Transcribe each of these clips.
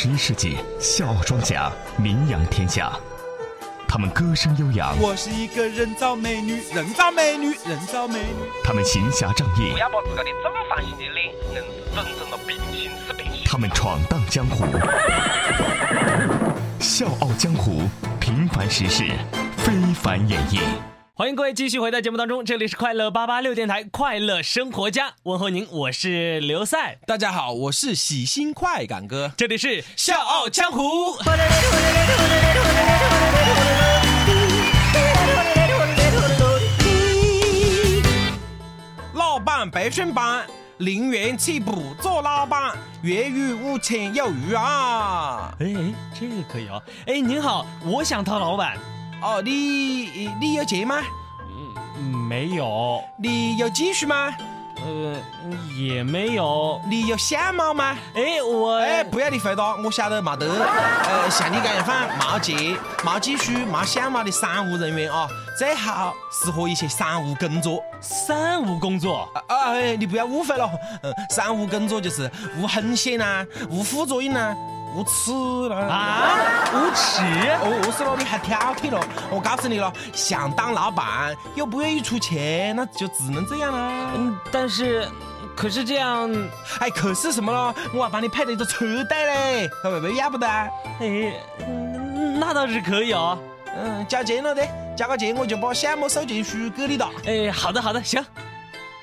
十一世纪笑傲庄稼名扬天下，他们歌声悠扬，我是一个人造美女，人造美女，人造美女。他们行侠仗义不，要把自个的正方形的脸硬是整成了平行四边形。他们闯荡江湖，笑傲江湖，平凡实事，非凡演绎。欢迎各位继续回到节目当中，这里是快乐八八六电台快乐生活家，问候您，我是刘赛，大家好，我是喜新快感哥。这里是笑傲江湖。老板培训班，零元起步做老板，月入五千有余啊！哎哎，这个可以哦。哎，您好，我想当老板。哦，你你有钱吗？嗯，没有，你有积蓄吗？呃，也没有。你有相貌吗？哎，我哎，不要你回答，我晓得没得。呃，像你这样放没钱、没积蓄、没相貌的商务人员啊，最好适合一些商务工作。三无工作。啊啊！哎，你不要误会了，嗯，商务工作就是无风险呐、无副作用呐、无耻了。啊，无耻！哦，是了，你还挑剔了。我告诉你了，想当老板又不愿意出钱，那就只能这样啦。嗯，但是，可是这样，哎，可是什么了？我还帮你配了一个车贷嘞，会不会要不得啊？哎，嗯那倒是可以哦。嗯，交钱了的，交个钱我就把项目授权书给你了。哎，好的好的，行。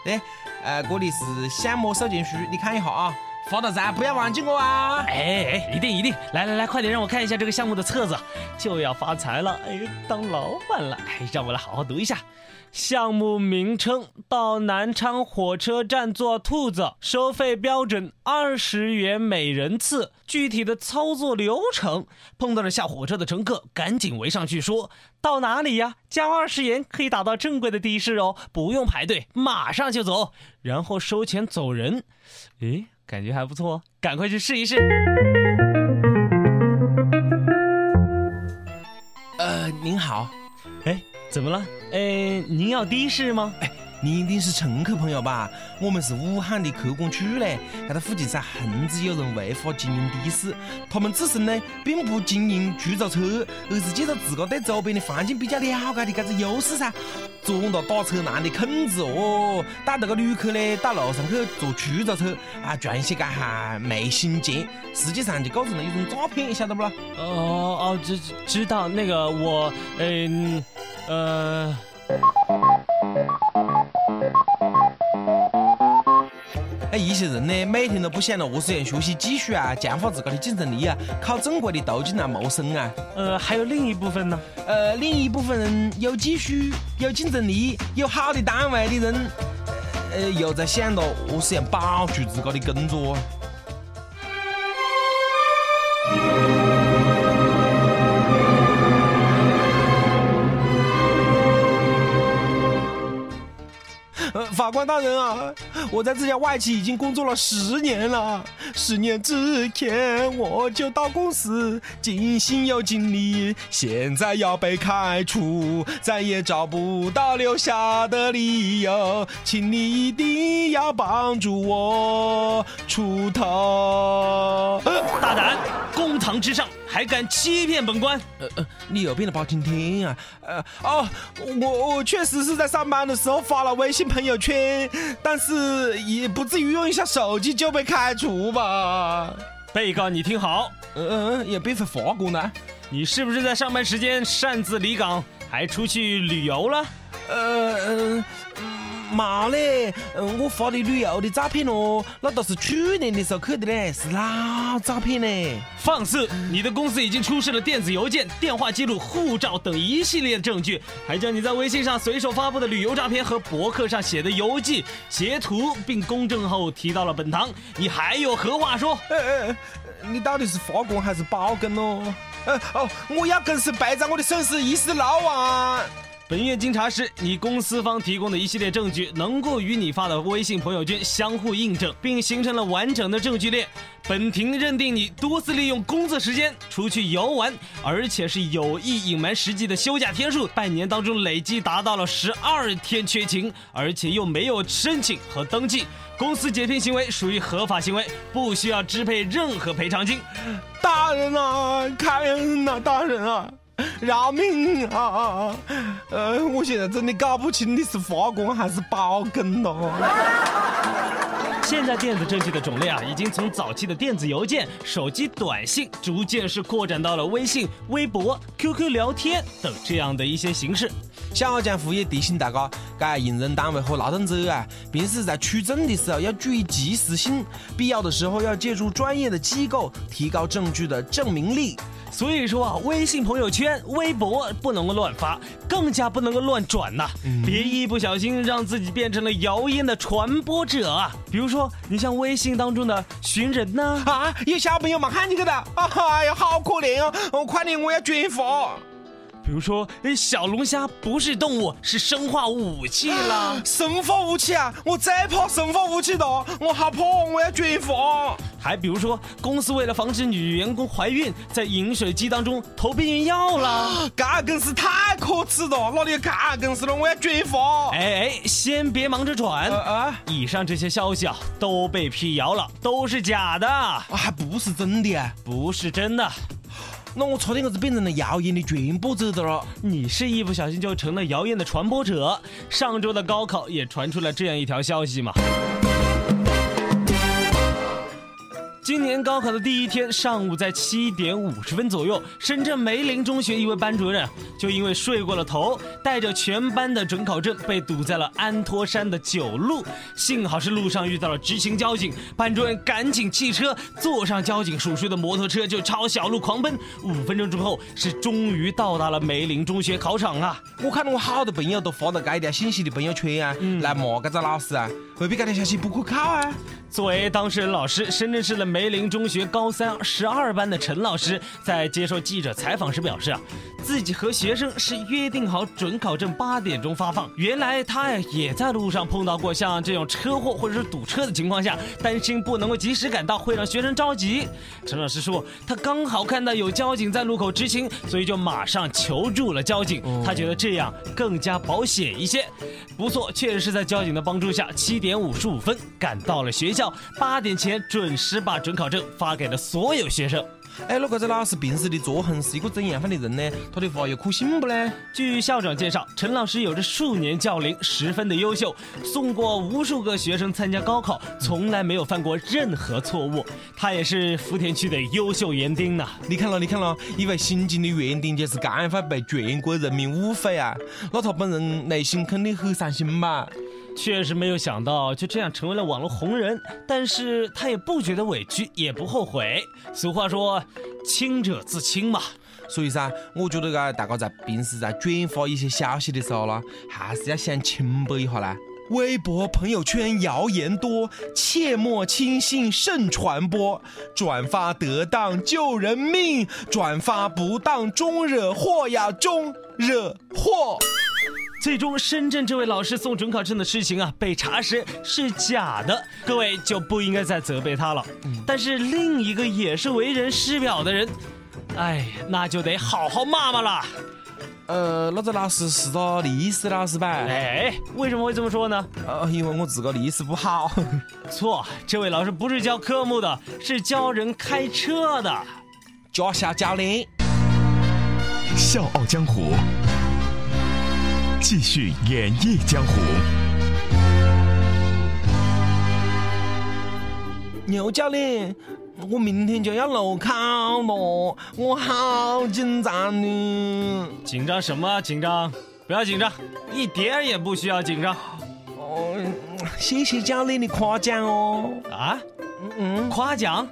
对，呃，这里是项目授权书，你看一下啊，发到噻，不要忘记我啊。哎哎，一定一定，来来来，快点让我看一下这个项目的册子，就要发财了，哎，当老板了，哎，让我来好好读一下。项目名称：到南昌火车站坐兔子，收费标准二十元每人次。具体的操作流程，碰到了下火车的乘客，赶紧围上去说：“到哪里呀？交二十元可以打到正规的的士哦，不用排队，马上就走。”然后收钱走人。诶，感觉还不错，赶快去试一试。呃，您好，哎，怎么了？哎，您要的士吗？你一定是乘客朋友吧？我们是武汉的客管处嘞，这个附近噻横直有人违法经营的士，他们自身呢并不经营出租车，而是借着自个对周边的环境比较了解的这个优势噻，钻到打车难的空子哦，带着个旅客呢到路上去坐出租车啊，赚些个哈昧心钱，实际上就构成了一种诈骗，晓得不啦？哦哦，知知道那个我，嗯呃。哎，一些人呢，每天都不想着何是样学习技术啊，强化自个的竞争力啊，靠正规的途径来谋生啊。呃，还有另一部分呢？呃，另一部分人有技术、有竞争力、有好的单位的人，呃，又在想到何是样保住自个的工作。法官大人啊，我在这家外企已经工作了十年了。十年之前我就到公司尽心又尽力，现在要被开除，再也找不到留下的理由，请你一定要帮助我出头。大胆，公堂之上还敢欺骗本官？呃呃，你有病了包青天啊！呃哦，我我确实是在上班的时候发了微信朋友圈，但是也不至于用一下手机就被开除吧？被告，你听好，嗯嗯，也别发发过呢。你是不是在上班时间擅自离岗，还出去旅游了？呃嗯。没嘞，嗯，我发的旅游的照片哦，那都是去年的时候去的嘞，是老照片嘞。放肆！你的公司已经出示了电子邮件、电话记录、护照等一系列证据，还将你在微信上随手发布的旅游照片和博客上写的游记截图，并公证后提到了本堂。你还有何话说？哎哎，你到底是发工还是包工哦？呃哦，我要公司背在我的损失一时老啊！本院经查实，你公司方提供的一系列证据能够与你发的微信朋友圈相互印证，并形成了完整的证据链。本庭认定你多次利用工作时间出去游玩，而且是有意隐瞒实际的休假天数，半年当中累计达到了十二天缺勤，而且又没有申请和登记，公司解聘行为属于合法行为，不需要支配任何赔偿金。大人啊，开恩呐，大人啊！饶命啊！呃，我现在真的搞不清你是发功还是爆梗了。现在电子证据的种类啊，已经从早期的电子邮件、手机短信，逐渐是扩展到了微信、微博、QQ 聊天等这样的一些形式。小江湖也提醒大家，该用人单位和劳动者啊，平时在取证的时候要注意及时性，必要的时候要借助专业的机构，提高证据的证明力。所以说啊，微信朋友圈、微博不能够乱发，更加不能够乱转呐，别一不小心让自己变成了谣言的传播者啊。比如说，你像微信当中的寻人呢，啊，有小朋友嘛喊你去的，哎呀，好可怜哦，快点，我要转发。比如说，哎，小龙虾不是动物，是生化武器啦！生化武器啊！我再怕生化武器的，我害怕，我要转发。还比如说，公司为了防止女员工怀孕，在饮水机当中投避孕药啦！嘎更是太可耻了，哪里有这更是了？我要转发。哎哎，先别忙着转啊！以上这些消息啊，都被辟谣了，都是假的，啊还不是真的啊？不是真的。那我昨天可是变成了谣言的传播者的了。你是一不小心就成了谣言的传播者。上周的高考也传出了这样一条消息嘛。今年高考的第一天上午，在七点五十分左右，深圳梅林中学一位班主任就因为睡过了头，带着全班的准考证被堵在了安托山的九路。幸好是路上遇到了执勤交警，班主任赶紧弃车，坐上交警叔叔的摩托车就朝小路狂奔。五分钟之后，是终于到达了梅林中学考场啊！我看到我好多朋友都发到这条信息的朋友圈啊，嗯来骂这个老师啊，未必这条消息不可靠啊。作为当事人老师，深圳市的梅林中学高三十二班的陈老师在接受记者采访时表示啊，自己和学生是约定好准考证八点钟发放。原来他呀也在路上碰到过像这种车祸或者是堵车的情况下，担心不能够及时赶到会让学生着急。陈老师说，他刚好看到有交警在路口执勤，所以就马上求助了交警。他觉得这样更加保险一些。不错，确实是在交警的帮助下，七点五十五分赶到了学校。八点前准时把准考证发给了所有学生。哎，那个这老师平时的作风是一个怎样范的人呢？他的话有可信不呢？据校长介绍，陈老师有着数年教龄，十分的优秀，送过无数个学生参加高考，从来没有犯过任何错误。他也是福田区的优秀园丁呐！你看了，你看了，一位新进的园丁就是这样被全国人民误会啊！那他本人内心肯定很伤心吧？确实没有想到就这样成为了网络红人，但是他也不觉得委屈，也不后悔。俗话说，清者自清嘛。所以噻，我觉得噶大家在平时在转发一些消息的时候呢，还是要想清白一下啦。微博、朋友圈谣言多，切莫轻信慎传播。转发得当救人命，转发不当终惹祸呀，终惹祸。最终，深圳这位老师送准考证的事情啊，被查实是假的，各位就不应该再责备他了。但是另一个也是为人师表的人，哎，那就得好好骂骂了。呃，那个老师是个历史老师吧？哎，为什么会这么说呢？呃，因为我自个历史不好。错，这位老师不是教科目的，是教人开车的，驾校教练。笑傲江湖。继续演绎江湖。牛教练，我明天就要路考了，我好紧张呢。紧张什么？紧张？不要紧张，一点也不需要紧张。哦，谢谢教练的夸奖哦。啊？嗯嗯，夸奖？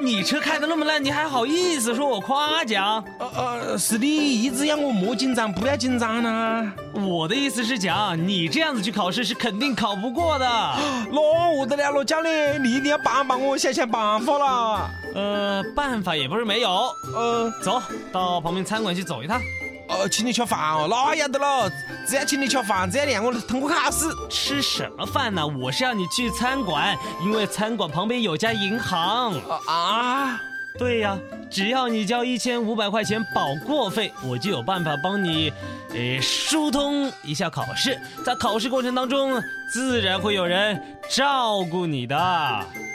你车开的那么烂，你还好意思说我夸奖？呃呃，是你一直让我莫紧张，不要紧张呢。我的意思是讲，你这样子去考试是肯定考不过的。那我的了，罗教练，你一定要帮帮我想想办法啦。呃，办法也不是没有。呃，走到旁边餐馆去走一趟。哦，请你吃饭哦，那要得了，只要请你吃饭，只要让我通过考试。吃什么饭呢？我是要你去餐馆，因为餐馆旁边有家银行。啊啊！对呀，只要你交一千五百块钱保过费，我就有办法帮你，诶，疏通一下考试。在考试过程当中，自然会有人照顾你的。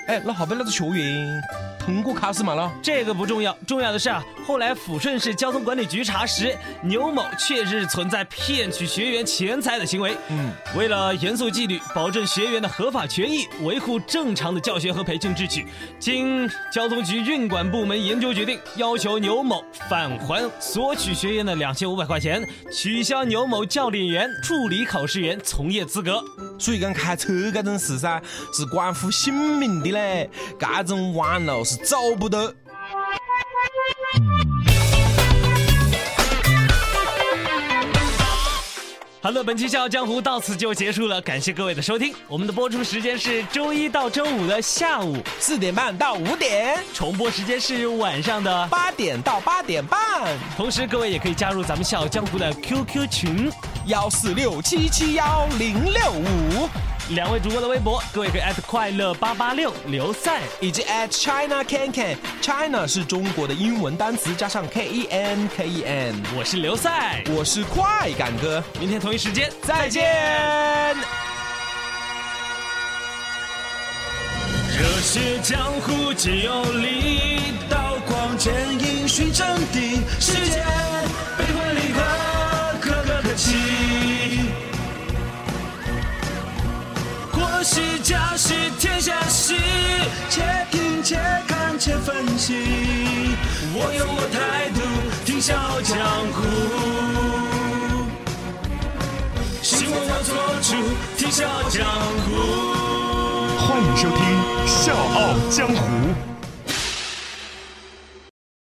哎，那后边那个学员通过考试嘛了？这个不重要，重要的是啊，后来抚顺市交通管理局查实，牛某确实存在骗取学员钱财的行为。嗯，为了严肃纪律，保证学员的合法权益，维护正常的教学和培训秩序，经交通局运管部门研究决定，要求牛某返还索取学员的两千五百块钱，取消牛某教练员、助理考试员从业资格。所以讲开车这种事噻，是关乎性命的嘞，这种弯路是走不得。好了，本期《笑傲江湖》到此就结束了，感谢各位的收听。我们的播出时间是周一到周五的下午，四点半到五点，重播时间是晚上的。八点到八点半，同时，各位也可以加入咱们《笑傲江湖》的 QQ 群，幺四六七七幺零六五，两位主播的微博，各位可以艾特快乐八八六刘赛。以及 at China Can Can。China 是中国的英文单词加上 K E N K E N。我是刘赛，我是快感哥，明天同一时间再见。热血江湖皆有理，刀光剑影寻真谛。世间国是家是天下事，且听且看且分析。我有我态度，听笑傲江湖。希望我做主，听笑傲江湖。欢迎收听《笑傲江湖》。